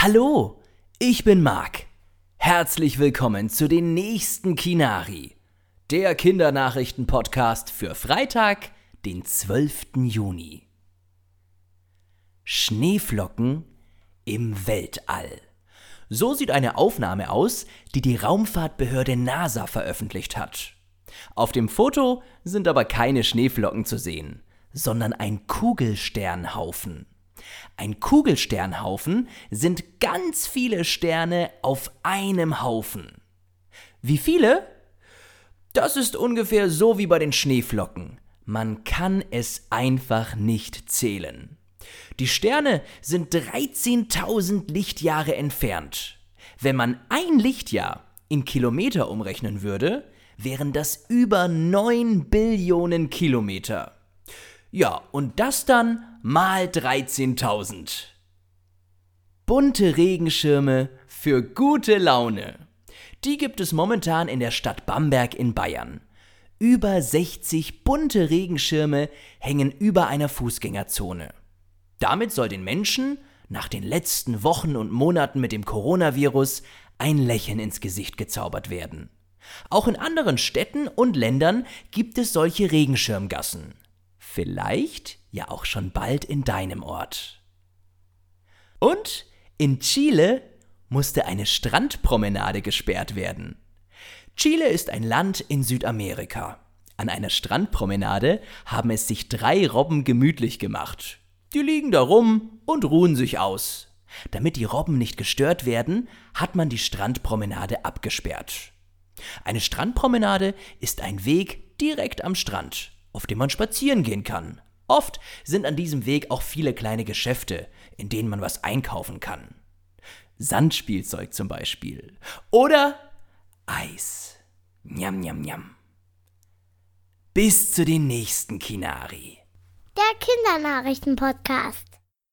Hallo, ich bin Marc. Herzlich willkommen zu den nächsten Kinari, der Kindernachrichten-Podcast für Freitag, den 12. Juni. Schneeflocken im Weltall. So sieht eine Aufnahme aus, die die Raumfahrtbehörde NASA veröffentlicht hat. Auf dem Foto sind aber keine Schneeflocken zu sehen, sondern ein Kugelsternhaufen. Ein Kugelsternhaufen sind ganz viele Sterne auf einem Haufen. Wie viele? Das ist ungefähr so wie bei den Schneeflocken. Man kann es einfach nicht zählen. Die Sterne sind 13.000 Lichtjahre entfernt. Wenn man ein Lichtjahr in Kilometer umrechnen würde, wären das über 9 Billionen Kilometer. Ja, und das dann mal 13.000. Bunte Regenschirme für gute Laune. Die gibt es momentan in der Stadt Bamberg in Bayern. Über 60 bunte Regenschirme hängen über einer Fußgängerzone. Damit soll den Menschen nach den letzten Wochen und Monaten mit dem Coronavirus ein Lächeln ins Gesicht gezaubert werden. Auch in anderen Städten und Ländern gibt es solche Regenschirmgassen. Vielleicht ja auch schon bald in deinem Ort. Und in Chile musste eine Strandpromenade gesperrt werden. Chile ist ein Land in Südamerika. An einer Strandpromenade haben es sich drei Robben gemütlich gemacht. Die liegen da rum und ruhen sich aus. Damit die Robben nicht gestört werden, hat man die Strandpromenade abgesperrt. Eine Strandpromenade ist ein Weg direkt am Strand auf dem man spazieren gehen kann. Oft sind an diesem Weg auch viele kleine Geschäfte, in denen man was einkaufen kann. Sandspielzeug zum Beispiel. Oder Eis. Njam, njam, njam. Bis zu den nächsten Kinari. Der Kindernachrichten-Podcast.